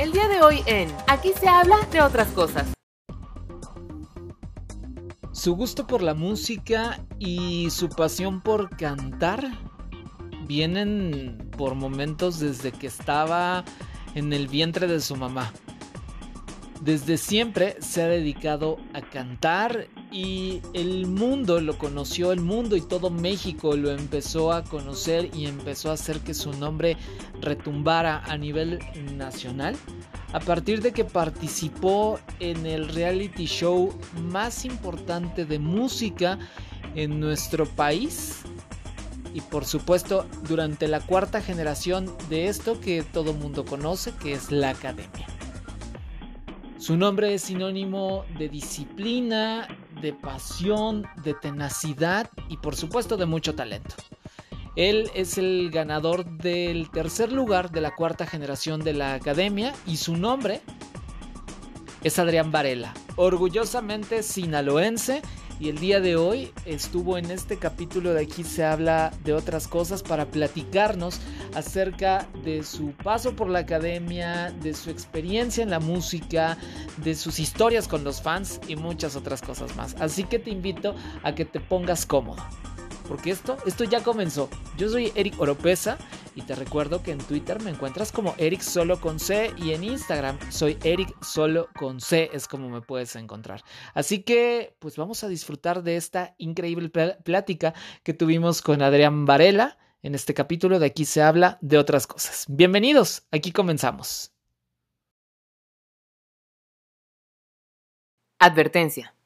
El día de hoy en Aquí se habla de otras cosas. Su gusto por la música y su pasión por cantar vienen por momentos desde que estaba en el vientre de su mamá. Desde siempre se ha dedicado a cantar y el mundo lo conoció, el mundo y todo México lo empezó a conocer y empezó a hacer que su nombre retumbara a nivel nacional a partir de que participó en el reality show más importante de música en nuestro país y por supuesto durante la cuarta generación de esto que todo mundo conoce que es la academia. Su nombre es sinónimo de disciplina, de pasión, de tenacidad y por supuesto de mucho talento. Él es el ganador del tercer lugar de la cuarta generación de la academia y su nombre es Adrián Varela, orgullosamente sinaloense y el día de hoy estuvo en este capítulo de aquí se habla de otras cosas para platicarnos acerca de su paso por la academia, de su experiencia en la música, de sus historias con los fans y muchas otras cosas más. Así que te invito a que te pongas cómodo. Porque esto, esto ya comenzó. Yo soy Eric Oropesa y te recuerdo que en Twitter me encuentras como Eric Solo con C y en Instagram soy Eric Solo con C, es como me puedes encontrar. Así que pues vamos a disfrutar de esta increíble plática que tuvimos con Adrián Varela. En este capítulo de aquí se habla de otras cosas. Bienvenidos, aquí comenzamos. Advertencia.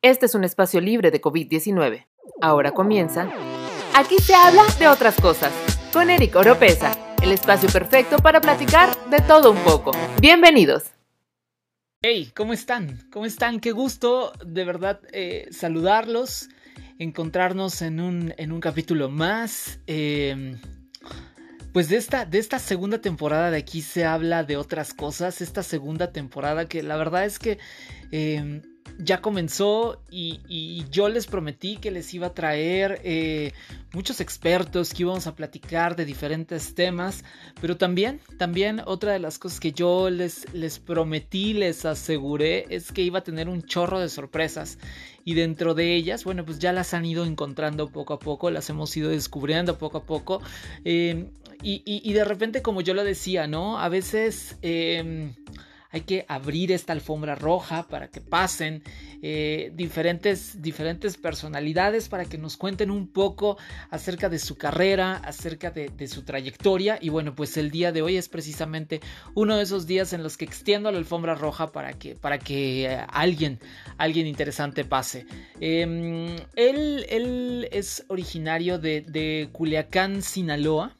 Este es un espacio libre de COVID-19. Ahora comienza. Aquí se habla de otras cosas con Eric Oropesa, el espacio perfecto para platicar de todo un poco. Bienvenidos. Hey, ¿cómo están? ¿Cómo están? Qué gusto de verdad eh, saludarlos, encontrarnos en un, en un capítulo más. Em, pues de esta, de esta segunda temporada de aquí se habla de otras cosas. Esta segunda temporada que la verdad es que em, ya comenzó y, yo les prometí que les iba a traer eh, muchos expertos que íbamos a platicar de diferentes temas, pero también, también otra de las cosas que yo les, les prometí, les aseguré, es que iba a tener un chorro de sorpresas y dentro de ellas, bueno, pues ya las han ido encontrando poco a poco, las hemos ido descubriendo poco a poco eh, y, de repente, como yo lo decía, ¿no? A veces... Eh, hay que abrir esta alfombra roja para que pasen eh, diferentes, diferentes personalidades para que nos cuenten un poco acerca de su carrera, acerca de, su trayectoria. Y bueno, pues el día de hoy es precisamente uno de esos días en los que extiendo la alfombra roja para que, para que eh, alguien, alguien interesante pase. Em, él, él, es originario de, de Culiacán, Sinaloa.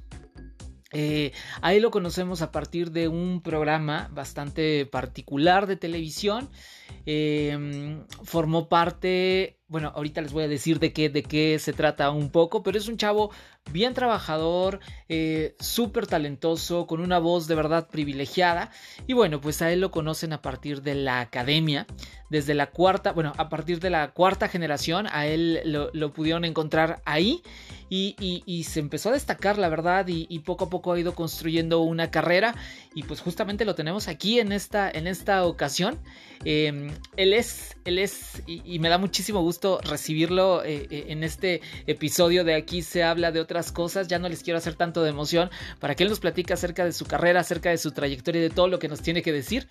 Eh, ahí lo conocemos a partir de un programa bastante particular de televisión. Em, formó parte, bueno, ahorita les voy a decir de qué, de qué se trata un poco, pero es un chavo bien trabajador, eh, súper talentoso, con una voz de verdad privilegiada. Y bueno, pues a él lo conocen a partir de la academia, desde la cuarta, bueno, a partir de la cuarta generación, a él lo, pudieron encontrar ahí. Y, se empezó a destacar, la verdad, y, poco a poco ha ido construyendo una carrera. Y pues justamente lo tenemos aquí en esta, en esta ocasión. Em, él es, él es, y, me da muchísimo gusto recibirlo eh, eh, en este episodio de Aquí se habla de otras cosas. Ya no les quiero hacer tanto de emoción para que él nos platique acerca de su carrera, acerca de su trayectoria y de todo lo que nos tiene que decir.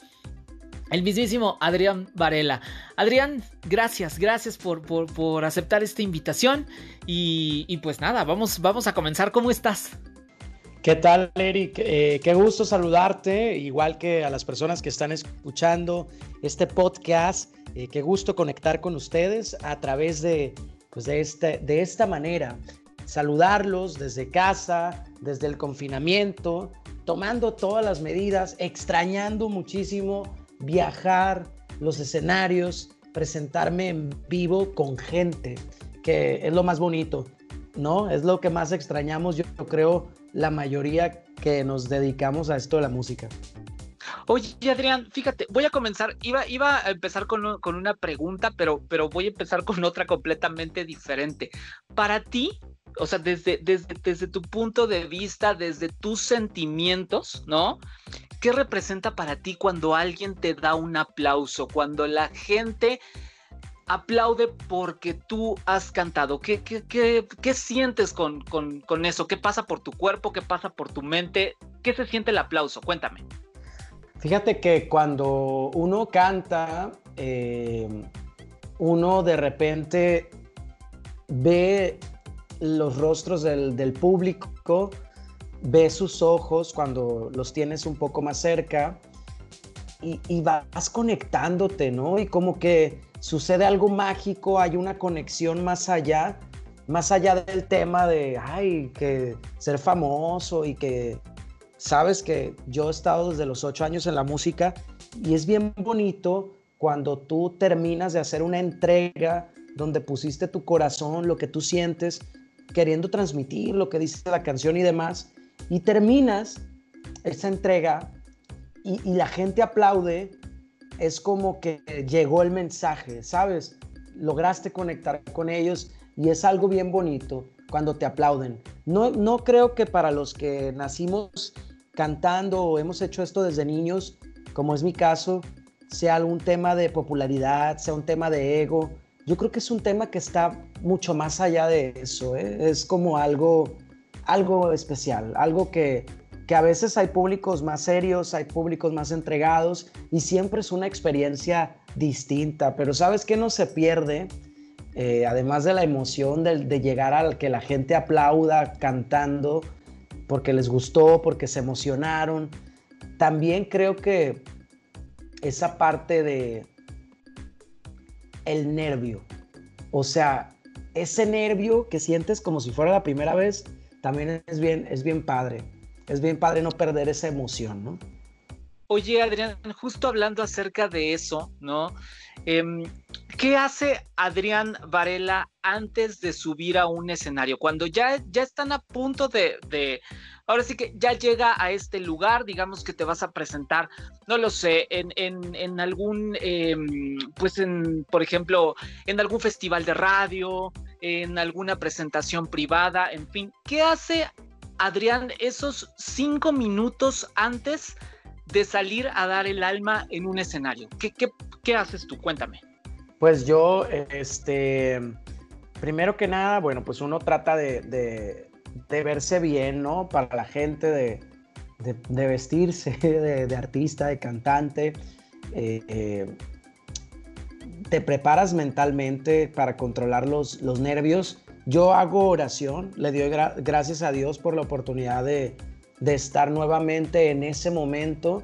El mismísimo Adrián Varela. Adrián, gracias, gracias por, por, aceptar esta invitación. Y, pues nada, vamos, vamos a comenzar. ¿Cómo estás? ¿Qué tal, Eric? Eh, qué gusto saludarte, igual que a las personas que están escuchando este podcast. Eh, qué gusto conectar con ustedes a través de, pues de, este, de esta manera saludarlos desde casa, desde el confinamiento, tomando todas las medidas, extrañando muchísimo viajar, los escenarios, presentarme en vivo con gente, que es lo más bonito, ¿no? Es lo que más extrañamos, yo creo, la mayoría que nos dedicamos a esto de la música. Oye, Adrián, fíjate, voy a comenzar, iba, iba a empezar con, con, una pregunta, pero, pero voy a empezar con otra completamente diferente. Para ti, o sea, desde, desde, desde tu punto de vista, desde tus sentimientos, ¿no? ¿Qué representa para ti cuando alguien te da un aplauso? Cuando la gente aplaude porque tú has cantado. ¿Qué, qué, qué, qué sientes con, con, con, eso? ¿Qué pasa por tu cuerpo? ¿Qué pasa por tu mente? ¿Qué se siente el aplauso? Cuéntame. Fíjate que cuando uno canta, eh, uno de repente ve los rostros del, público, ve sus ojos cuando los tienes un poco más cerca y, y vas conectándote, ¿no? Y como que sucede algo mágico, hay una conexión más allá, más allá del tema de, ay, que ser famoso y que, sabes que yo he estado desde los ocho años en la música y es bien bonito cuando tú terminas de hacer una entrega donde pusiste tu corazón, lo que tú sientes, queriendo transmitir lo que dice la canción y demás, y terminas esa entrega y, la gente aplaude es como que llegó el mensaje, ¿sabes? Lograste conectar con ellos y es algo bien bonito cuando te aplauden. No, no creo que para los que nacimos cantando o hemos hecho esto desde niños, como es mi caso, sea algún tema de popularidad, sea un tema de ego. Yo creo que es un tema que está mucho más allá de eso. ¿eh? Es como algo, algo especial, algo que, que a veces hay públicos más serios, hay públicos más entregados y siempre es una experiencia distinta, pero ¿sabes qué no se pierde? Eh, además de la emoción de, de, llegar al que la gente aplauda cantando porque les gustó, porque se emocionaron, también creo que esa parte de el nervio, o sea, ese nervio que sientes como si fuera la primera vez, también es bien, es bien padre es bien padre no perder esa emoción, ¿no? Oye, Adrián, justo hablando acerca de eso, ¿no? Eh, ¿Qué hace Adrián Varela antes de subir a un escenario? Cuando ya, ya están a punto de, ahora sí que ya llega a este lugar, digamos que te vas a presentar, no lo sé, en, en, algún, eh, pues en, por ejemplo, en algún festival de radio, en alguna presentación privada, en fin, ¿qué hace Adrián, esos cinco minutos antes de salir a dar el alma en un escenario? ¿Qué, qué, qué haces tú? Cuéntame. Pues yo, este, primero que nada, bueno, pues uno trata de, verse bien, ¿no? Para la gente, de, vestirse de, artista, de cantante. Eh, eh, te preparas mentalmente para controlar los, nervios yo hago oración, le doy gra gracias a Dios por la oportunidad de, estar nuevamente en ese momento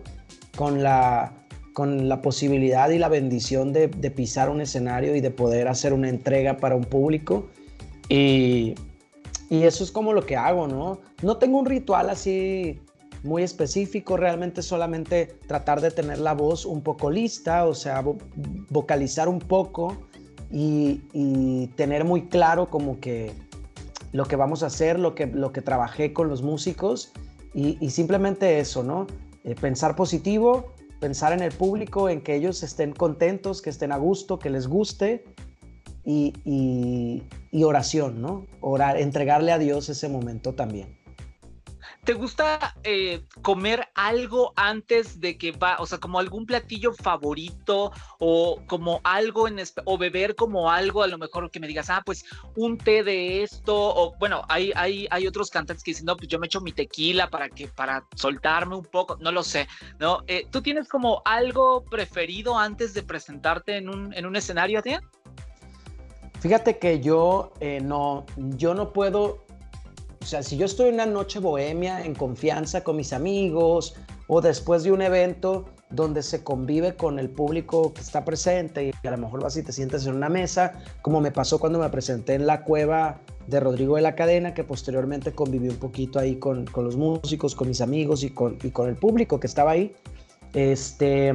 con la, con la posibilidad y la bendición de, pisar un escenario y de poder hacer una entrega para un público. Y, y eso es como lo que hago, ¿no? No tengo un ritual así muy específico, realmente solamente tratar de tener la voz un poco lista, o sea, vo vocalizar un poco y, y, tener muy claro como que lo que vamos a hacer, lo que, lo que trabajé con los músicos y, y simplemente eso, ¿no? Eh, pensar positivo, pensar en el público, en que ellos estén contentos, que estén a gusto, que les guste y, oración, ¿no? Entregarle a Dios ese momento también. ¿Te gusta eh, comer algo antes de que va, o sea, como algún platillo favorito o como algo en o beber como algo, a lo mejor que me digas, ah, pues un té de esto, o bueno, hay, hay, hay otros cantantes que dicen, no, pues yo me echo mi tequila para que, para soltarme un poco, no lo sé, ¿no? Eh, ¿Tú tienes como algo preferido antes de presentarte en un, en un escenario, tía? Fíjate que yo eh, no, yo no puedo sea, si yo estoy en una noche bohemia, en confianza con mis amigos, o después de un evento donde se convive con el público que está presente y a lo mejor vas y te sientes en una mesa, como me pasó cuando me presenté en la cueva de Rodrigo de la Cadena, que posteriormente conviví un poquito ahí con, con los músicos, con mis amigos y con, y con el público que estaba ahí. Este,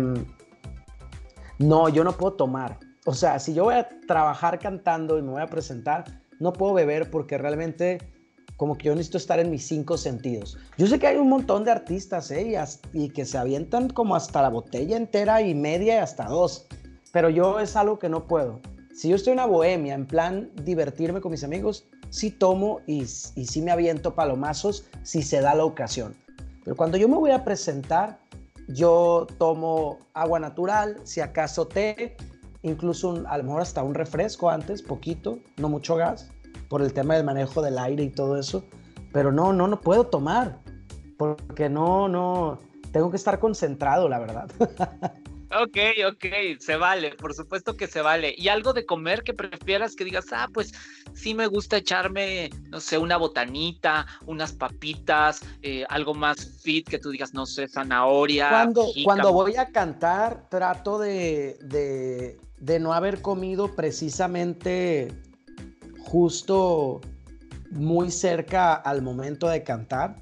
no, yo no puedo tomar. O sea, si yo voy a trabajar cantando y me voy a presentar, no puedo beber porque realmente como que yo necesito estar en mis cinco sentidos. Yo sé que hay un montón de artistas, ¿eh? Y, que se avientan como hasta la botella entera y media y hasta dos, pero yo es algo que no puedo. Si yo estoy en una bohemia, en plan divertirme con mis amigos, sí tomo y, y sí me aviento palomazos si se da la ocasión. Pero cuando yo me voy a presentar, yo tomo agua natural, si acaso té, incluso a lo mejor hasta un refresco antes, poquito, no mucho gas, por el tema del manejo del aire y todo eso. Pero no, no, no puedo tomar, porque no, no, tengo que estar concentrado, la verdad. Ok, ok, se vale, por supuesto que se vale. ¿Y algo de comer que prefieras que digas, ah, pues sí me gusta echarme, no sé, una botanita, unas papitas, eh, algo más fit que tú digas, no sé, zanahoria? Cuando, cuando voy a cantar, trato de, de, de no haber comido precisamente justo muy cerca al momento de cantar,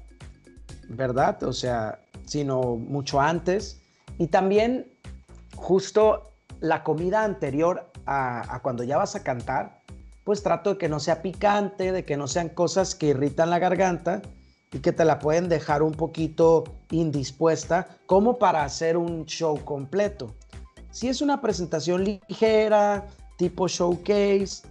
¿verdad? O sea, sino mucho antes. Y también justo la comida anterior a, cuando ya vas a cantar, pues trato de que no sea picante, de que no sean cosas que irritan la garganta y que te la pueden dejar un poquito indispuesta, como para hacer un show completo. Si es una presentación ligera, tipo showcase,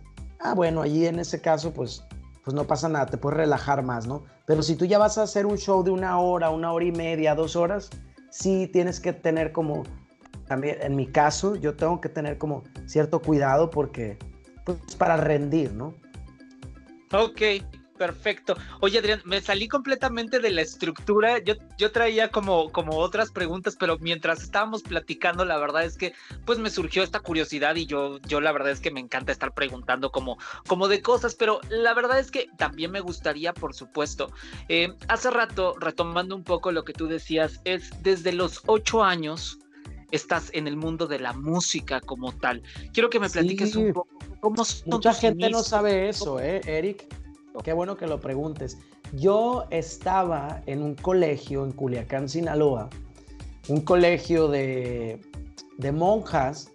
ah, bueno, allí en ese caso, pues, pues no pasa nada, te puedes relajar más, ¿no? Pero si tú ya vas a hacer un show de una hora, una hora y media, dos horas, sí tienes que tener como también en mi caso yo tengo que tener como cierto cuidado porque pues para rendir, ¿no? Ok, perfecto. Oye, Adrián, me salí completamente de la estructura. Yo, yo traía como, como otras preguntas, pero mientras estábamos platicando, la verdad es que pues me surgió esta curiosidad y yo, yo la verdad es que me encanta estar preguntando como, como de cosas, pero la verdad es que también me gustaría, por supuesto, eh, hace rato, retomando un poco lo que tú decías, es desde los ocho años estás en el mundo de la música como tal. Quiero que me platiques un poco cómo Mucha gente no sabe eso, ¿eh, Eric? Qué bueno que lo preguntes. Yo estaba en un colegio en Culiacán, Sinaloa, un colegio de, de monjas,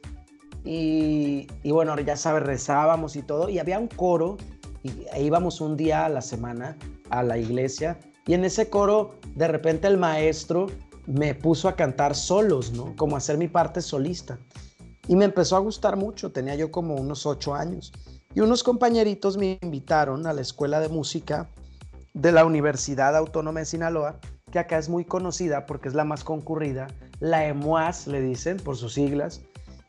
y, y, bueno, ya sabes, rezábamos y todo, y había un coro, y e íbamos un día a la semana a la iglesia, y en ese coro, de repente el maestro me puso a cantar solos, ¿no? Como hacer mi parte solista. Y me empezó a gustar mucho, tenía yo como unos ocho años. Y unos compañeritos me invitaron a la escuela de música de la Universidad Autónoma de Sinaloa, que acá es muy conocida porque es la más concurrida, la EMUAS le dicen por sus siglas.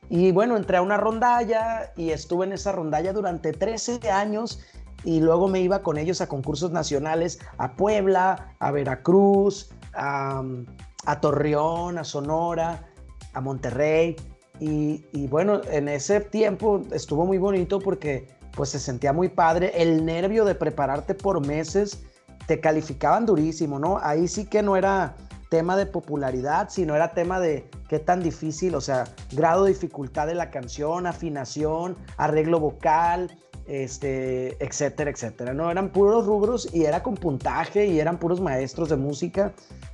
Y bueno, entré a una rondalla y estuve en esa rondalla durante 13 años y luego me iba con ellos a concursos nacionales a Puebla, a Veracruz, a, a Torreón, a Sonora, a Monterrey. Y, bueno, en ese tiempo estuvo muy bonito porque pues se sentía muy padre. El nervio de prepararte por meses, te calificaban durísimo, ¿no? Ahí sí que no era tema de popularidad, sino era tema de qué tan difícil, o sea, grado de dificultad de la canción, afinación, arreglo vocal, este, etcétera, etcétera. No, eran puros rubros y era con puntaje y eran puros maestros de música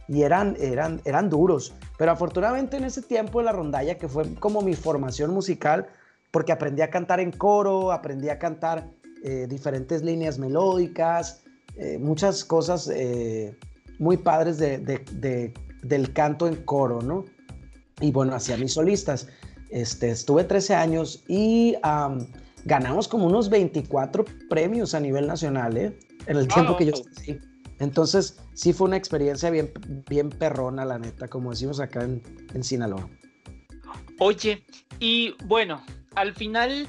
y eran, eran, eran duros. Pero afortunadamente en ese tiempo de la rondalla, que fue como mi formación musical, porque aprendí a cantar en coro, aprendí a cantar eh, diferentes líneas melódicas, eh, muchas cosas eh, muy padres de, de, del canto en coro, ¿no? Y bueno, hacia mis solistas. Este, estuve 13 años y ganamos como unos 24 premios a nivel nacional, ¿eh? En el tiempo que yo estuve Entonces, sí fue una experiencia bien, bien perrona, la neta, como decimos acá en, en Sinaloa. Oye, y bueno, al final,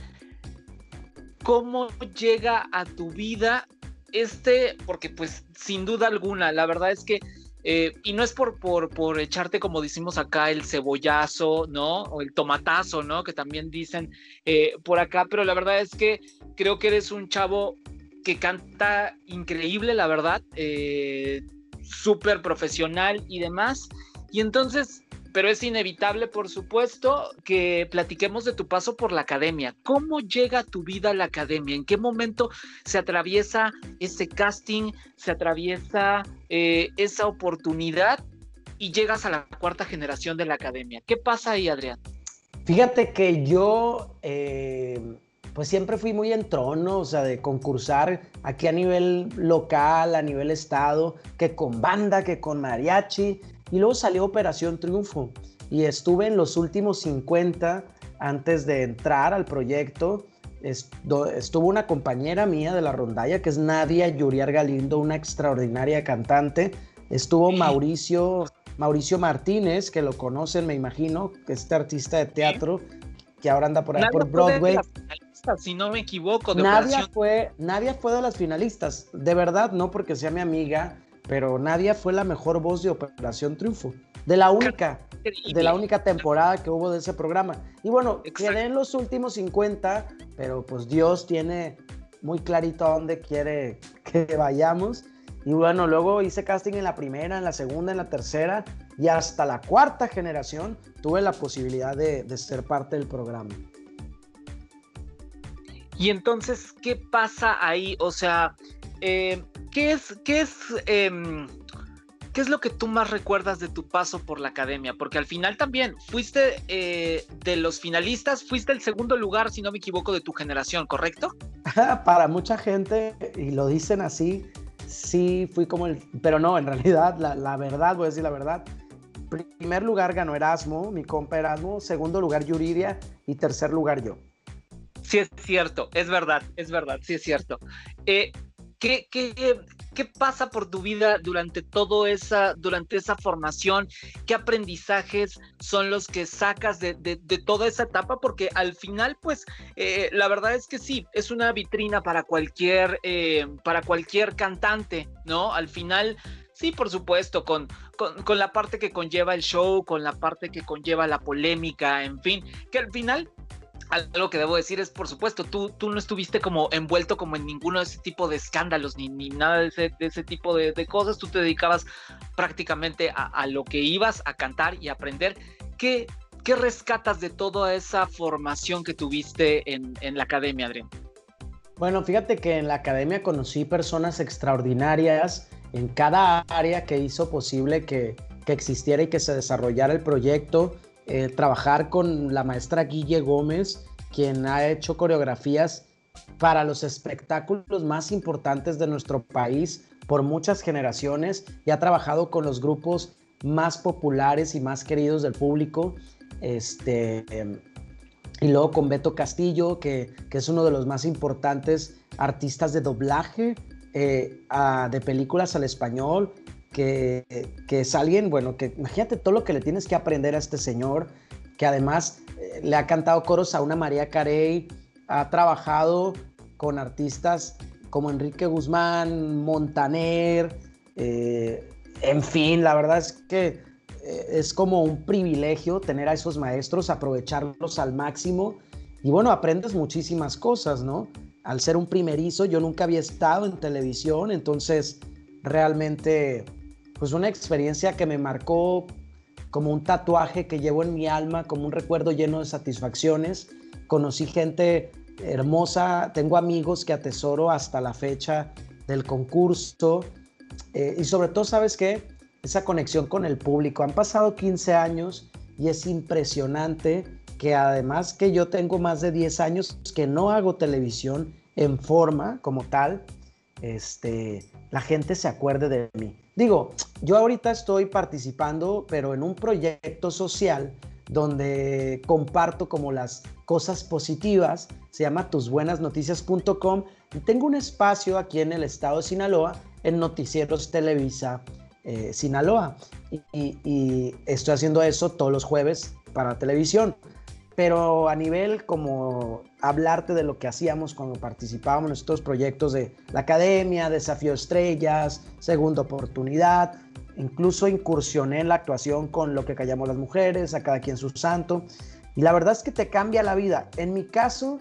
¿cómo llega a tu vida este? Porque pues sin duda alguna, la verdad es que eh, y no es por, por, por, echarte, como decimos acá, el cebollazo, ¿no? O el tomatazo, ¿no? Que también dicen eh, por acá, pero la verdad es que creo que eres un chavo que canta increíble, la verdad, eh, súper profesional y demás. Y entonces, pero es inevitable, por supuesto, que platiquemos de tu paso por la academia. ¿Cómo llega tu vida a la academia? ¿En qué momento se atraviesa ese casting, se atraviesa eh, esa oportunidad y llegas a la cuarta generación de la academia? ¿Qué pasa ahí, Adrián? Fíjate que yo, eh, pues siempre fui muy en trono, o sea, de concursar aquí a nivel local, a nivel estado, que con banda, que con mariachi. Y luego salió Operación Triunfo y estuve en los últimos 50 antes de entrar al proyecto estuvo una compañera mía de la rondalla, que es Nadia Yuriar Galindo, una extraordinaria cantante. Estuvo Mauricio, Mauricio Martínez, que lo conocen, me imagino, que este artista de teatro, que ahora anda por ahí por Broadway. Si no me equivoco, de Nadia fue, Nadia fue de las finalistas. De verdad, no porque sea mi amiga, pero Nadia fue la mejor voz de Operación Triunfo. De la única, de la única temporada que hubo de ese programa. Y bueno, quedé en los últimos 50, pero pues Dios tiene muy clarito a dónde quiere que vayamos. Y bueno, luego hice casting en la primera, en la segunda, en la tercera y hasta la cuarta generación tuve la posibilidad de, ser parte del programa. Y entonces, ¿qué pasa ahí? O sea, eh, ¿qué es, qué es em, ¿qué es lo que tú más recuerdas de tu paso por la academia? Porque al final también fuiste eh, de los finalistas, fuiste el segundo lugar, si no me equivoco, de tu generación, ¿correcto? Para mucha gente, y lo dicen así, sí fui como el... Pero no, en realidad, la, verdad, voy a decir la verdad, primer lugar ganó Erasmo, mi compa Erasmo, segundo lugar Yuridia y tercer lugar yo. Sí, es cierto, es verdad, es verdad, sí es cierto. Eh, ¿qué, qué, ¿Qué pasa por tu vida durante todo esa, durante esa formación? ¿Qué aprendizajes son los que sacas de, toda esa etapa? Porque al final, pues, eh, la verdad es que sí, es una vitrina para cualquier, eh, para cualquier cantante, ¿no? Al final, sí, por supuesto, con, con, la parte que conlleva el show, con la parte que conlleva la polémica, en fin, que al final algo que debo decir es, por supuesto, tú, tú no estuviste como envuelto como en ninguno de ese tipo de escándalos, ni, ni nada de ese, de ese tipo de, cosas, tú te dedicabas prácticamente a, lo que ibas a cantar y aprender. ¿Qué, ¿Qué rescatas de toda esa formación que tuviste en, en la academia, Adrián? Bueno, fíjate que en la academia conocí personas extraordinarias en cada área que hizo posible que, que existiera y que se desarrollara el proyecto eh, trabajar con la maestra Guille Gómez, quien ha hecho coreografías para los espectáculos más importantes de nuestro país por muchas generaciones y ha trabajado con los grupos más populares y más queridos del público. Este, y luego con Beto Castillo, que, es uno de los más importantes artistas de doblaje eh, de películas al español que, es alguien, bueno, que imagínate todo lo que le tienes que aprender a este señor, que además eh, le ha cantado coros a una María Carey, ha trabajado con artistas como Enrique Guzmán, Montaner, eh, en fin, la verdad es que eh, es como un privilegio tener a esos maestros, aprovecharlos al máximo y bueno, aprendes muchísimas cosas, ¿no? Al ser un primerizo, yo nunca había estado en televisión, entonces realmente pues una experiencia que me marcó como un tatuaje que llevo en mi alma, como un recuerdo lleno de satisfacciones. Conocí gente hermosa, tengo amigos que atesoro hasta la fecha del concurso eh, y sobre todo, ¿sabes qué? Esa conexión con el público. Han pasado 15 años y es impresionante que además que yo tengo más de 10 años que no hago televisión en forma como tal, este, la gente se acuerde de mí. Digo, yo ahorita estoy participando, pero en un proyecto social donde comparto como las cosas positivas, se llama tusbuenasnoticias.com y tengo un espacio aquí en el estado de Sinaloa, en Noticieros Televisa eh, Sinaloa. y, estoy haciendo eso todos los jueves para televisión pero a nivel como hablarte de lo que hacíamos cuando participábamos en estos proyectos de la academia, Desafío Estrellas, Segunda Oportunidad, incluso incursioné en la actuación con lo que callamos las mujeres, a cada quien su santo, y la verdad es que te cambia la vida. En mi caso,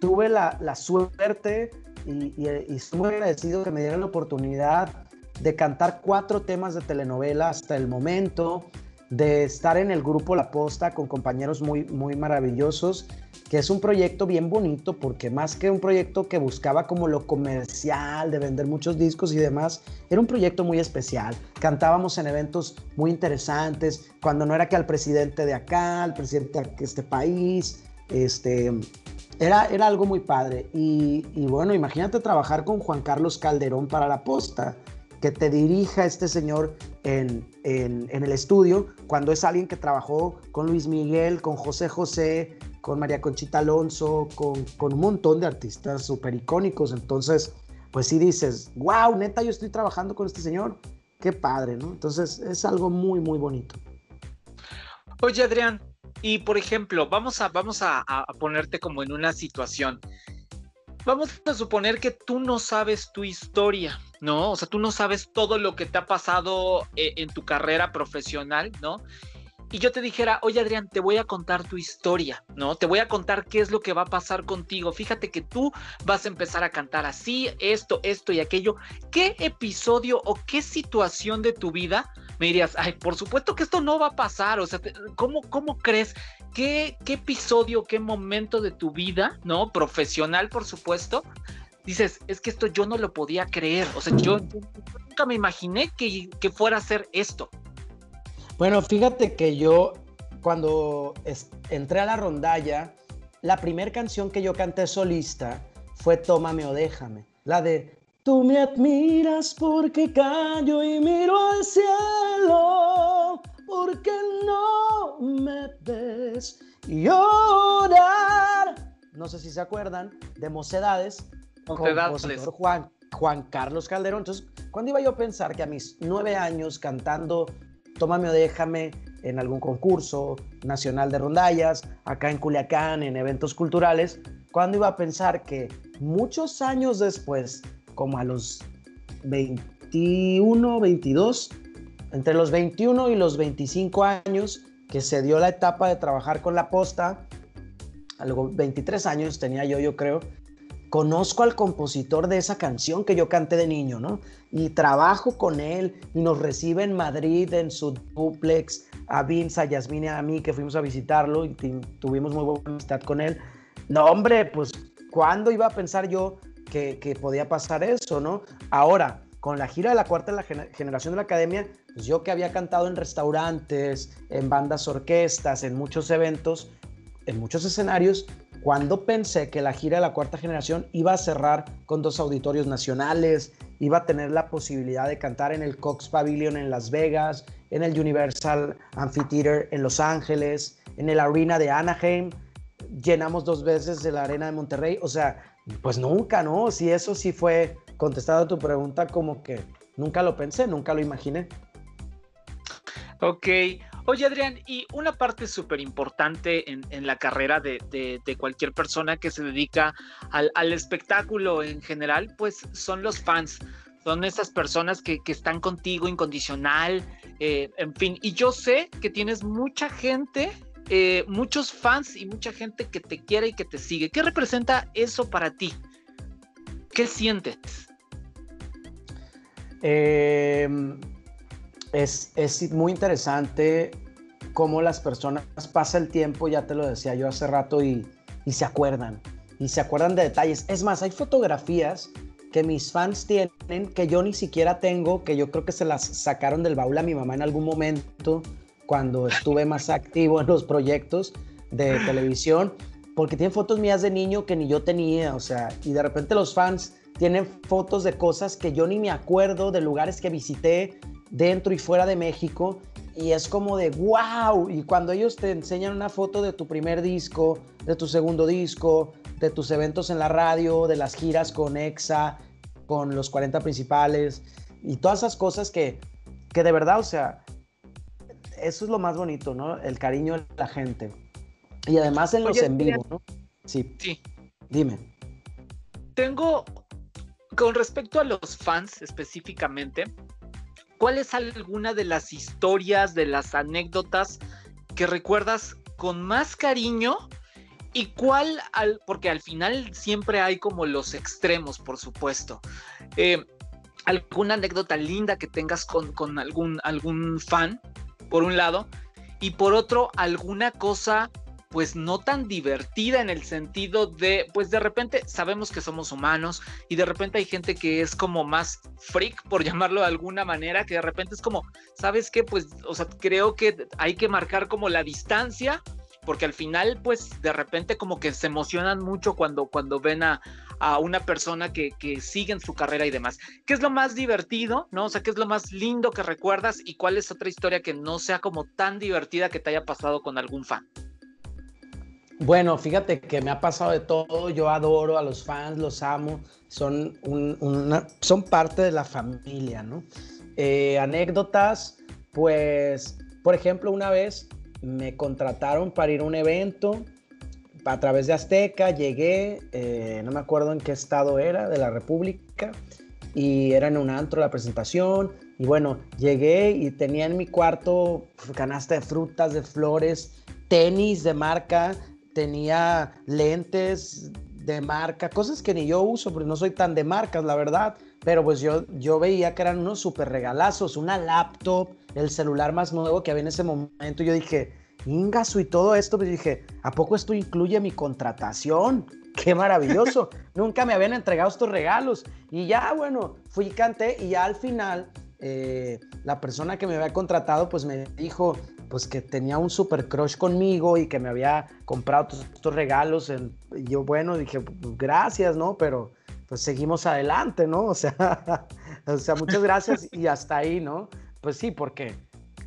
tuve la, suerte y, y, y agradecido que me dieran la oportunidad de cantar cuatro temas de telenovela hasta el momento, de estar en el grupo La Posta con compañeros muy, muy maravillosos, que es un proyecto bien bonito porque más que un proyecto que buscaba como lo comercial, de vender muchos discos y demás, era un proyecto muy especial. Cantábamos en eventos muy interesantes, cuando no era que al presidente de acá, al presidente de este país, este, era, era algo muy padre. Y, bueno, imagínate trabajar con Juan Carlos Calderón para La Posta que te dirija este señor en, el estudio, cuando es alguien que trabajó con Luis Miguel, con José José, con María Conchita Alonso, con, con un montón de artistas súper icónicos. Entonces, pues sí dices, wow, neta, yo estoy trabajando con este señor. Qué padre, ¿no? Entonces es algo muy, muy bonito. Oye, Adrián, y por ejemplo, vamos a, vamos a, ponerte como en una situación. Vamos a suponer que tú no sabes tu historia, ¿no? O sea, tú no sabes todo lo que te ha pasado eh, en tu carrera profesional, ¿no? Y yo te dijera, oye Adrián, te voy a contar tu historia, ¿no? Te voy a contar qué es lo que va a pasar contigo. Fíjate que tú vas a empezar a cantar así, esto, esto y aquello. ¿Qué episodio o qué situación de tu vida me dirías, ay, por supuesto que esto no va a pasar? O sea, ¿cómo, cómo crees? ¿Qué, ¿Qué episodio, qué momento de tu vida, ¿no? Profesional, por supuesto, dices, es que esto yo no lo podía creer. O sea, yo, nunca me imaginé que, que fuera a ser esto. Bueno, fíjate que yo cuando entré a la rondalla, la primera canción que yo canté solista fue Tómame o déjame. La de Tú me admiras porque callo y miro al cielo, porque no me ves llorar. No sé si se acuerdan de Mocedades, Mocedades. Juan, Juan Carlos Calderón. Entonces, cuando iba yo a pensar que a mis nueve años cantando tómame o déjame en algún concurso nacional de rondallas, acá en Culiacán, en eventos culturales, cuando iba a pensar que muchos años después, como a los 21, 22, entre los 21 y los 25 años, que se dio la etapa de trabajar con la posta, a los 23 años tenía yo, yo creo, conozco al compositor de esa canción que yo canté de niño, ¿no? Y trabajo con él y nos recibe en Madrid en su duplex, a Vince, a Yasmine y a mí que fuimos a visitarlo y tuvimos muy buena amistad con él. No, hombre, pues, ¿cuándo iba a pensar yo que, que podía pasar eso, no? Ahora, con la gira de la cuarta generación de la academia, pues yo que había cantado en restaurantes, en bandas orquestas, en muchos eventos, en muchos escenarios, cuando pensé que la gira de la cuarta generación iba a cerrar con dos auditorios nacionales, iba a tener la posibilidad de cantar en el Cox Pavilion en Las Vegas, en el Universal Amphitheater en Los Ángeles, en el Arena de Anaheim, llenamos dos veces la Arena de Monterrey, o sea, pues nunca, ¿no? Si eso sí fue contestado a tu pregunta, como que nunca lo pensé, nunca lo imaginé. Ok, Oye, Adrián, y una parte súper importante en, la carrera de, cualquier persona que se dedica al, espectáculo en general, pues son los fans. Son esas personas que, están contigo incondicional, eh, en fin. Y yo sé que tienes mucha gente, eh, muchos fans y mucha gente que te quiere y que te sigue. ¿Qué representa eso para ti? ¿Qué sientes? Eh, es, es muy interesante cómo las personas pasa el tiempo, ya te lo decía yo hace rato, y, y se acuerdan, y se acuerdan de detalles. Es más, hay fotografías que mis fans tienen que yo ni siquiera tengo, que yo creo que se las sacaron del baúl a mi mamá en algún momento cuando estuve más activo en los proyectos de televisión, porque tienen fotos mías de niño que ni yo tenía, o sea, y de repente los fans tienen fotos de cosas que yo ni me acuerdo, de lugares que visité, dentro y fuera de México y es como de wow. Y cuando ellos te enseñan una foto de tu primer disco, de tu segundo disco, de tus eventos en la radio, de las giras con EXA, con los 40 principales y todas esas cosas que, que de verdad, o sea, eso es lo más bonito, ¿no? El cariño de la gente. Y además en los en vivo, ¿no? Sí. Sí. Dime. Tengo, con respecto a los fans específicamente, ¿cuál es alguna de las historias, de las anécdotas que recuerdas con más cariño? ¿Y cuál, al, porque al final siempre hay como los extremos, por supuesto. Eh, ¿Alguna anécdota linda que tengas con, con algún, algún fan, por un lado? Y por otro, alguna cosa pues no tan divertida en el sentido de, pues de repente sabemos que somos humanos y de repente hay gente que es como más freak, por llamarlo de alguna manera, que de repente es como, ¿sabes qué? Pues, o sea, creo que hay que marcar como la distancia, porque al final, pues de repente como que se emocionan mucho cuando, cuando ven a, a una persona que, que sigue en su carrera y demás. ¿Qué es lo más divertido, no? O sea, ¿qué es lo más lindo que recuerdas y cuál es otra historia que no sea como tan divertida que te haya pasado con algún fan? Bueno, fíjate que me ha pasado de todo. Yo adoro a los fans, los amo. Son, son parte de la familia, ¿no? Eh, anécdotas, pues, por ejemplo, una vez me contrataron para ir a un evento a través de Azteca. Llegué, eh, no me acuerdo en qué estado era, de la República, y era en un antro la presentación. Y bueno, llegué y tenía en mi cuarto canasta de frutas, de flores, tenis de marca, tenía lentes de marca, cosas que ni yo uso, porque no soy tan de marcas, la verdad. Pero pues yo, yo veía que eran unos súper regalazos, una laptop, el celular más nuevo que había en ese momento. Yo dije, Ingasu y todo esto, pues dije, ¿a poco esto incluye mi contratación? Qué maravilloso. Nunca me habían entregado estos regalos. Y ya, bueno, fui y canté y ya al final eh, la persona que me había contratado pues me dijo pues que tenía un super crush conmigo y que me había comprado estos regalos. y yo, bueno, dije, pues, gracias, ¿no? Pero pues seguimos adelante, ¿no? O sea, o sea, muchas gracias y hasta ahí, ¿no? Pues sí, porque,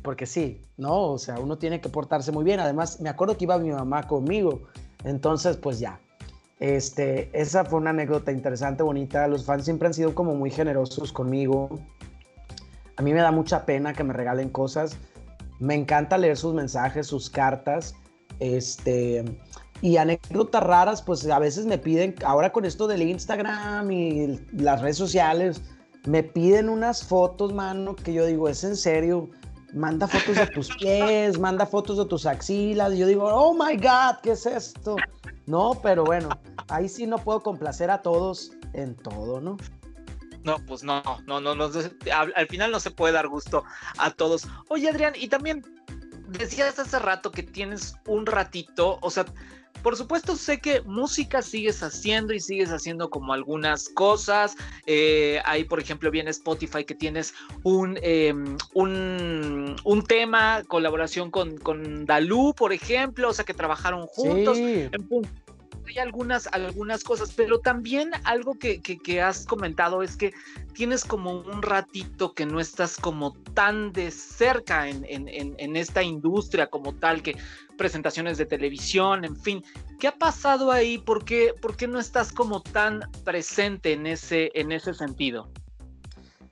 porque sí, ¿no? O sea, uno tiene que portarse muy bien. Además, me acuerdo que iba mi mamá conmigo. Entonces, pues ya. Este, esa fue una anécdota interesante, bonita. Los fans siempre han sido como muy generosos conmigo. A mí me da mucha pena que me regalen cosas. Me encanta leer sus mensajes, sus cartas. Este, y anécdotas raras, pues a veces me piden, ahora con esto del Instagram y las redes sociales, me piden unas fotos, mano, que yo digo, es en serio. Manda fotos de tus pies, manda fotos de tus axilas. Y yo digo, oh my God, ¿qué es esto? No, pero bueno, ahí sí no puedo complacer a todos en todo, ¿no? No, pues no, no, no, no al, final no se puede dar gusto a todos. Oye, Adrián, y también decías hace rato que tienes un ratito, o sea, por supuesto sé que música sigues haciendo y sigues haciendo como algunas cosas. Eh, ahí, por ejemplo, viene Spotify que tienes un, em, un, un, tema, colaboración con, con Dalú, por ejemplo, o sea, que trabajaron juntos. Sí hay algunas, algunas cosas, pero también algo que, has comentado es que tienes como un ratito que no estás como tan de cerca en, esta industria como tal, que presentaciones de televisión, en fin. ¿Qué ha pasado ahí? ¿Por qué, no estás como tan presente en ese, en ese sentido?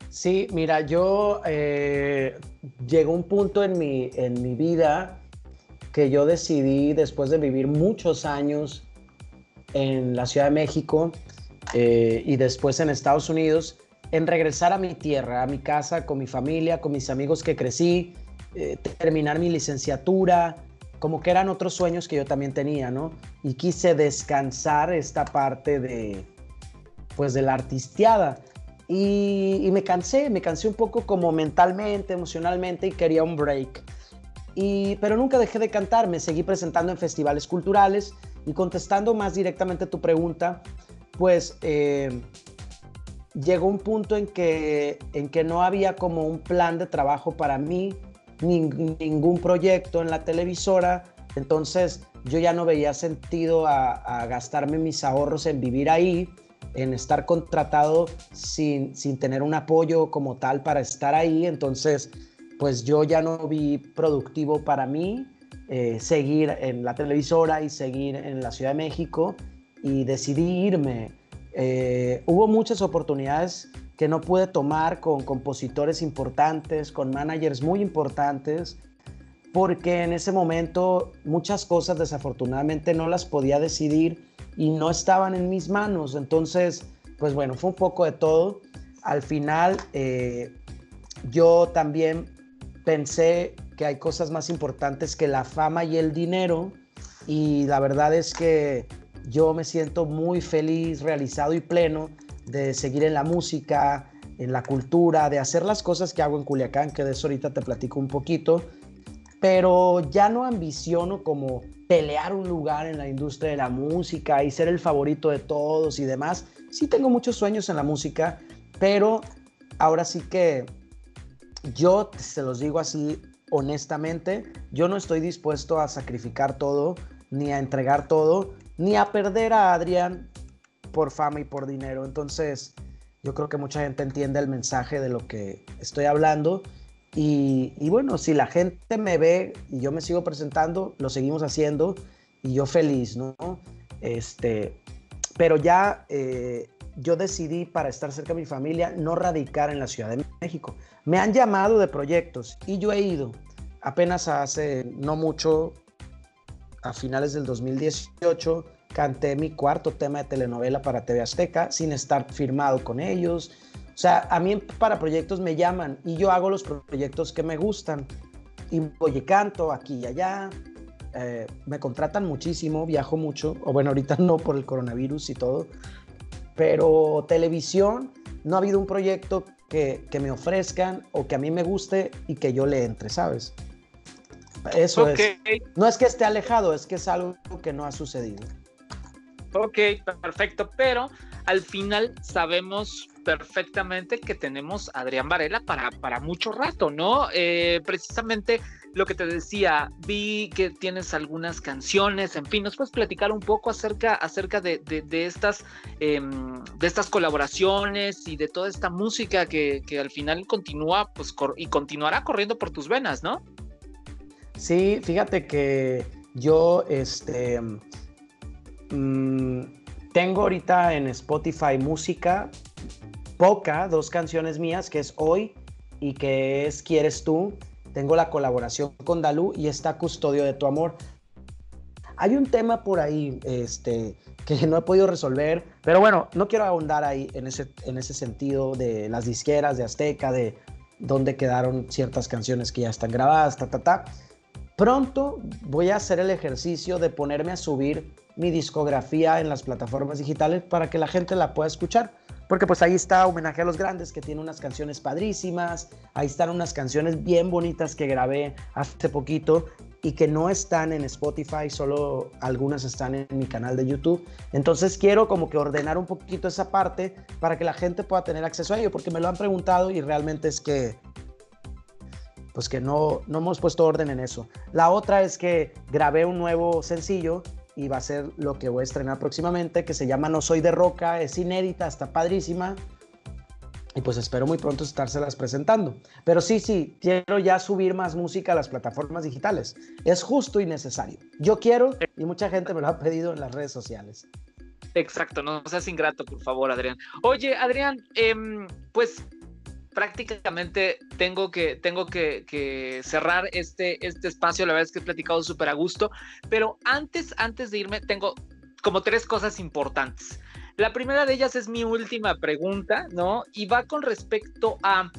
Sí, mira, yo eh, llegó un punto en mi, en mi vida que yo decidí, después de vivir muchos años en la Ciudad de México eh, y después en Estados Unidos, en regresar a mi tierra, a mi casa, con mi familia, con mis amigos que crecí, eh, terminar mi licenciatura, como que eran otros sueños que yo también tenía, ¿no? Y quise descansar esta parte de, pues, de la artisteada. Y, y me cansé, me cansé un poco como mentalmente, emocionalmente y quería un break. Y, pero nunca dejé de cantar, me seguí presentando en festivales culturales y contestando más directamente tu pregunta, pues eh, llegó un punto en que, en que no había como un plan de trabajo para mí, ningún proyecto en la televisora, entonces yo ya no veía sentido a, gastarme mis ahorros en vivir ahí, en estar contratado sin, sin tener un apoyo como tal para estar ahí, entonces pues yo ya no vi productivo para mí eh, seguir en la televisora y seguir en la Ciudad de México y decidí irme. Eh, hubo muchas oportunidades que no pude tomar con compositores importantes, con managers muy importantes, porque en ese momento muchas cosas desafortunadamente no las podía decidir y no estaban en mis manos. Entonces, pues bueno, fue un poco de todo. Al final, eh, yo también pensé que hay cosas más importantes que la fama y el dinero y la verdad es que yo me siento muy feliz, realizado y pleno de seguir en la música, en la cultura, de hacer las cosas que hago en Culiacán, que de eso ahorita te platico un poquito, pero ya no ambiciono como pelear un lugar en la industria de la música y ser el favorito de todos y demás. Sí tengo muchos sueños en la música, pero ahora sí que yo se los digo así honestamente, yo no estoy dispuesto a sacrificar todo, ni a entregar todo, ni a perder a Adrián por fama y por dinero. Entonces, yo creo que mucha gente entiende el mensaje de lo que estoy hablando. Y, bueno, si la gente me ve y yo me sigo presentando, lo seguimos haciendo. y yo feliz, ¿no? Este, pero ya eh, yo decidí para estar cerca de mi familia no radicar en la Ciudad de México. Me han llamado de proyectos y yo he ido. Apenas hace no mucho, a finales del 2018, canté mi cuarto tema de telenovela para TV Azteca sin estar firmado con ellos. O sea, a mí para proyectos me llaman y yo hago los proyectos que me gustan. Y voy canto aquí y allá. Eh, me contratan muchísimo, viajo mucho. O bueno, ahorita no por el coronavirus y todo. Pero televisión, no ha habido un proyecto que, que me ofrezcan o que a mí me guste y que yo le entre, ¿sabes? Eso es. No es que esté alejado, es que es algo que no ha sucedido. Ok, perfecto, pero al final sabemos perfectamente que tenemos a Adrián Varela para, para mucho rato, ¿no? Eh, precisamente lo que te decía, vi que tienes algunas canciones, en fin, ¿nos puedes platicar un poco acerca, acerca de, estas, em, de estas colaboraciones y de toda esta música que, al final continúa pues, y continuará corriendo por tus venas, ¿no? Sí, fíjate que yo este, mm, tengo ahorita en Spotify música poca, dos canciones mías, que es Hoy y que es Quieres tú. Tengo la colaboración con Dalú y está Custodio de tu Amor. Hay un tema por ahí este, que no he podido resolver, pero bueno, no quiero ahondar ahí en ese, en ese sentido de las disqueras de Azteca, de dónde quedaron ciertas canciones que ya están grabadas, ta, ta, ta. Pronto voy a hacer el ejercicio de ponerme a subir mi discografía en las plataformas digitales para que la gente la pueda escuchar. Porque pues ahí está Homenaje a los Grandes, que tiene unas canciones padrísimas. Ahí están unas canciones bien bonitas que grabé hace poquito y que no están en Spotify, solo algunas están en mi canal de YouTube. Entonces quiero como que ordenar un poquito esa parte para que la gente pueda tener acceso a ello, porque me lo han preguntado y realmente es que pues que no, no hemos puesto orden en eso. La otra es que grabé un nuevo sencillo y va a ser lo que voy a estrenar próximamente, que se llama No Soy de Roca, es inédita, está padrísima. Y pues espero muy pronto estárselas presentando. Pero sí, sí, quiero ya subir más música a las plataformas digitales. Es justo y necesario. Yo quiero y mucha gente me lo ha pedido en las redes sociales. Exacto, no seas ingrato, por favor, Adrián. Oye, Adrián, em, pues prácticamente tengo que, tengo que, cerrar este, este espacio. La verdad es que he platicado súper a gusto. Pero antes, antes de irme, tengo como tres cosas importantes. La primera de ellas es mi última pregunta, ¿no? Y va con respecto a,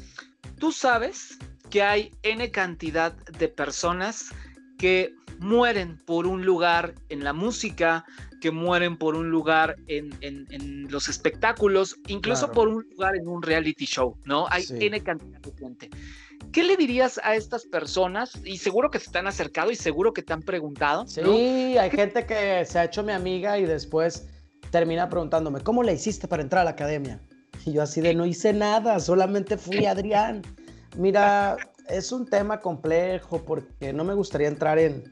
tú sabes que hay N cantidad de personas que mueren por un lugar en la música, que mueren por un lugar en, los espectáculos, incluso por un lugar en un reality show, ¿no? Hay N cantidad de gente. ¿Qué le dirías a estas personas? Y seguro que se te han acercado y seguro que te han preguntado. Sí, hay gente que se ha hecho mi amiga y después termina preguntándome, ¿cómo le hiciste para entrar a la academia? Y yo así de, no hice nada, solamente fui Adrián. Mira, es un tema complejo porque no me gustaría entrar en,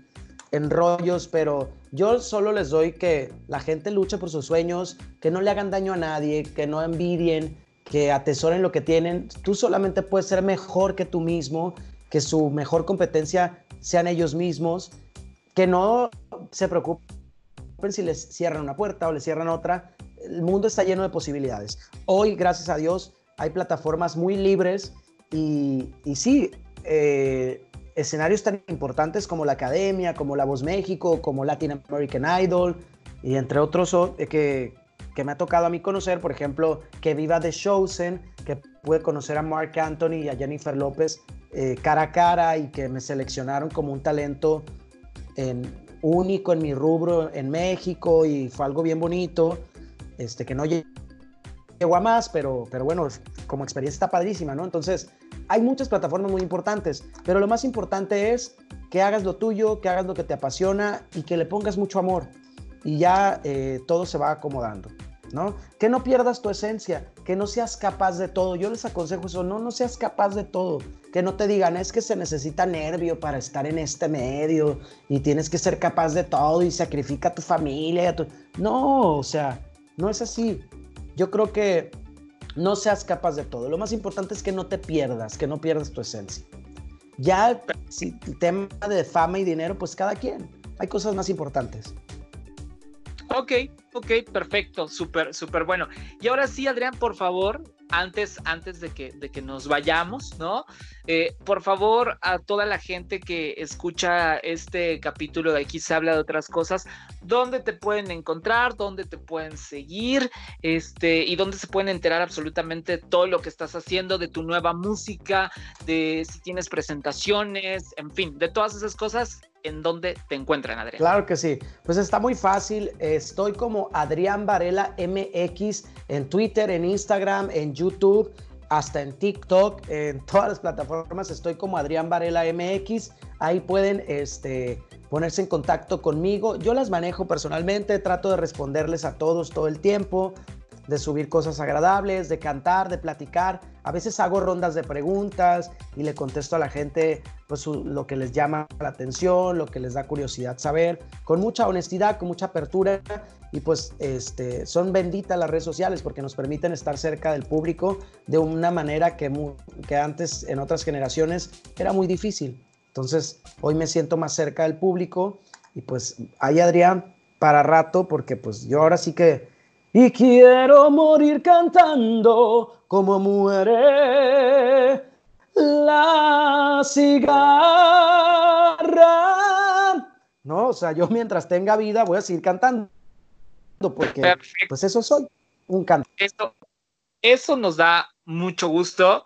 en rollos, pero yo solo les doy que la gente luche por sus sueños, que no le hagan daño a nadie, que no envidien, que atesoren lo que tienen. Tú solamente puedes ser mejor que tú mismo, que su mejor competencia sean ellos mismos, que no se preocupen si les cierran una puerta o les cierran otra. El mundo está lleno de posibilidades. Hoy, gracias a Dios, hay plataformas muy libres y, sí, eh, escenarios tan importantes como la Academia, como La Voz México, como Latin American Idol y entre otros eh, que, que me ha tocado a mí conocer, por ejemplo, que viva The Chosen, que pude conocer a Mark Anthony y a Jennifer López eh, cara a cara y que me seleccionaron como un talento en, único en mi rubro en México y fue algo bien bonito, este, que no llegó a más, pero, pero bueno, como experiencia está padrísima, ¿no? Entonces, hay muchas plataformas muy importantes, pero lo más importante es que hagas lo tuyo, que hagas lo que te apasiona y que le pongas mucho amor. Y ya eh, todo se va acomodando, ¿no? Que no pierdas tu esencia, que no seas capaz de todo. Yo les aconsejo eso, no, no seas capaz de todo. Que no te digan, es que se necesita nervio para estar en este medio y tienes que ser capaz de todo y sacrifica a tu familia. tu... No, o sea, no es así. Yo creo que no seas capaz de todo. Lo más importante es que no te pierdas, que no pierdas tu esencia. Ya, si el tema de fama y dinero, pues cada quien. Hay cosas más importantes. Ok, ok, perfecto, súper, súper bueno. Y ahora sí, Adrián, por favor, antes, antes de, que, de que nos vayamos, ¿no? Eh, por favor, a toda la gente que escucha este capítulo de aquí se habla de otras cosas, ¿dónde te pueden encontrar? ¿Dónde te pueden seguir? Este, y dónde se pueden enterar absolutamente todo lo que estás haciendo, de tu nueva música, de si tienes presentaciones, en fin, de todas esas cosas, en dónde te encuentran, Adrián. Claro que sí. Pues está muy fácil. Estoy como Adrián Varela MX en Twitter, en Instagram, en YouTube, hasta en TikTok, en todas las plataformas. Estoy como Adrián Varela MX. Ahí pueden este, ponerse en contacto conmigo. Yo las manejo personalmente, trato de responderles a todos todo el tiempo de subir cosas agradables, de cantar, de platicar. A veces hago rondas de preguntas y le contesto a la gente pues, lo que les llama la atención, lo que les da curiosidad saber, con mucha honestidad, con mucha apertura. Y pues este, son benditas las redes sociales porque nos permiten estar cerca del público de una manera que, que antes en otras generaciones era muy difícil. Entonces hoy me siento más cerca del público y pues ahí Adrián para rato porque pues yo ahora sí que y quiero morir cantando como muere la cigarra. No, o sea, yo mientras tenga vida voy a seguir cantando porque pues eso soy, un canto. Eso, eso nos da mucho gusto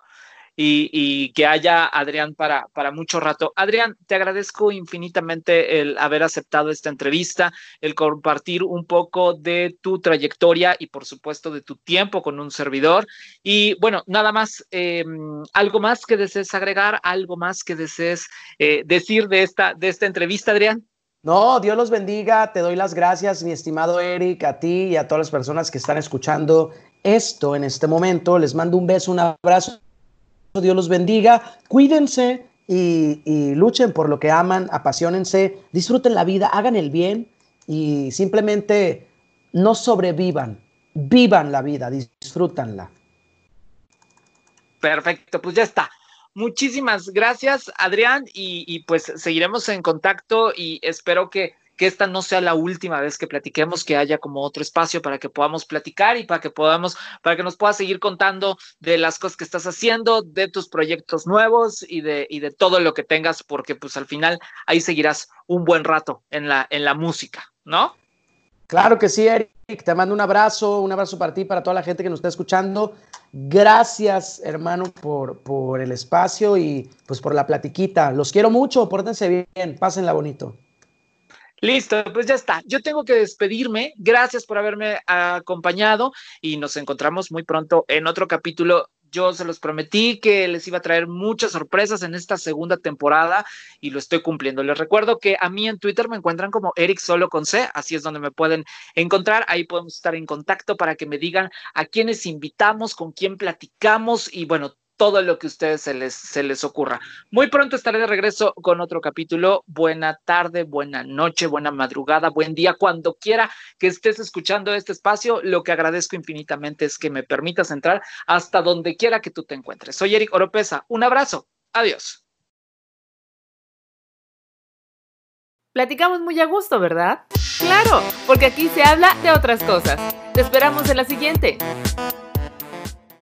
y, que haya Adrián para, para mucho rato. Adrián, te agradezco infinitamente el haber aceptado esta entrevista, el compartir un poco de tu trayectoria y por supuesto de tu tiempo con un servidor. Y bueno, nada más, em, algo más que desees agregar, algo más que desees eh, decir de esta, de esta entrevista, Adrián. No, Dios los bendiga. Te doy las gracias, mi estimado Eric, a ti y a todas las personas que están escuchando esto en este momento. Les mando un beso, un abrazo Dios los bendiga, cuídense y, luchen por lo que aman, apasionense, disfruten la vida, hagan el bien y simplemente no sobrevivan, vivan la vida, disfrútanla. Perfecto, pues ya está. Muchísimas gracias, Adrián, y, pues seguiremos en contacto y espero que que esta no sea la última vez que platiquemos, que haya como otro espacio para que podamos platicar y para que podamos, para que nos puedas seguir contando de las cosas que estás haciendo, de tus proyectos nuevos y de, y de todo lo que tengas, porque pues al final ahí seguirás un buen rato en la, en la música, ¿no? Claro que sí, Te mando un abrazo, un abrazo para ti, para toda la gente que nos está escuchando. Gracias, hermano, por, por el espacio y pues por la platiquita. Los quiero mucho, pórtense bien, pásenla bonito. Listo, pues ya está. Yo tengo que despedirme. Gracias por haberme acompañado y nos encontramos muy pronto en otro capítulo. Yo se los prometí que les iba a traer muchas sorpresas en esta segunda temporada y lo estoy cumpliendo. Les recuerdo que a mí en Twitter me encuentran como Eric Solo con C, así es donde me pueden encontrar. Ahí podemos estar en contacto para que me digan a quiénes invitamos, con quién platicamos y bueno, todo lo que a ustedes se les, se les ocurra. Muy pronto estaré de regreso con otro capítulo. Buena tarde, buena noche, buena madrugada, buen día, cuando quiera que estés escuchando este espacio. Lo que agradezco infinitamente es que me permitas entrar hasta donde quiera que tú te encuentres. Soy Eric Oropesa. Un abrazo. Adiós. Platicamos muy a gusto, ¿verdad? Claro, porque aquí se habla de otras cosas. Te esperamos en la siguiente.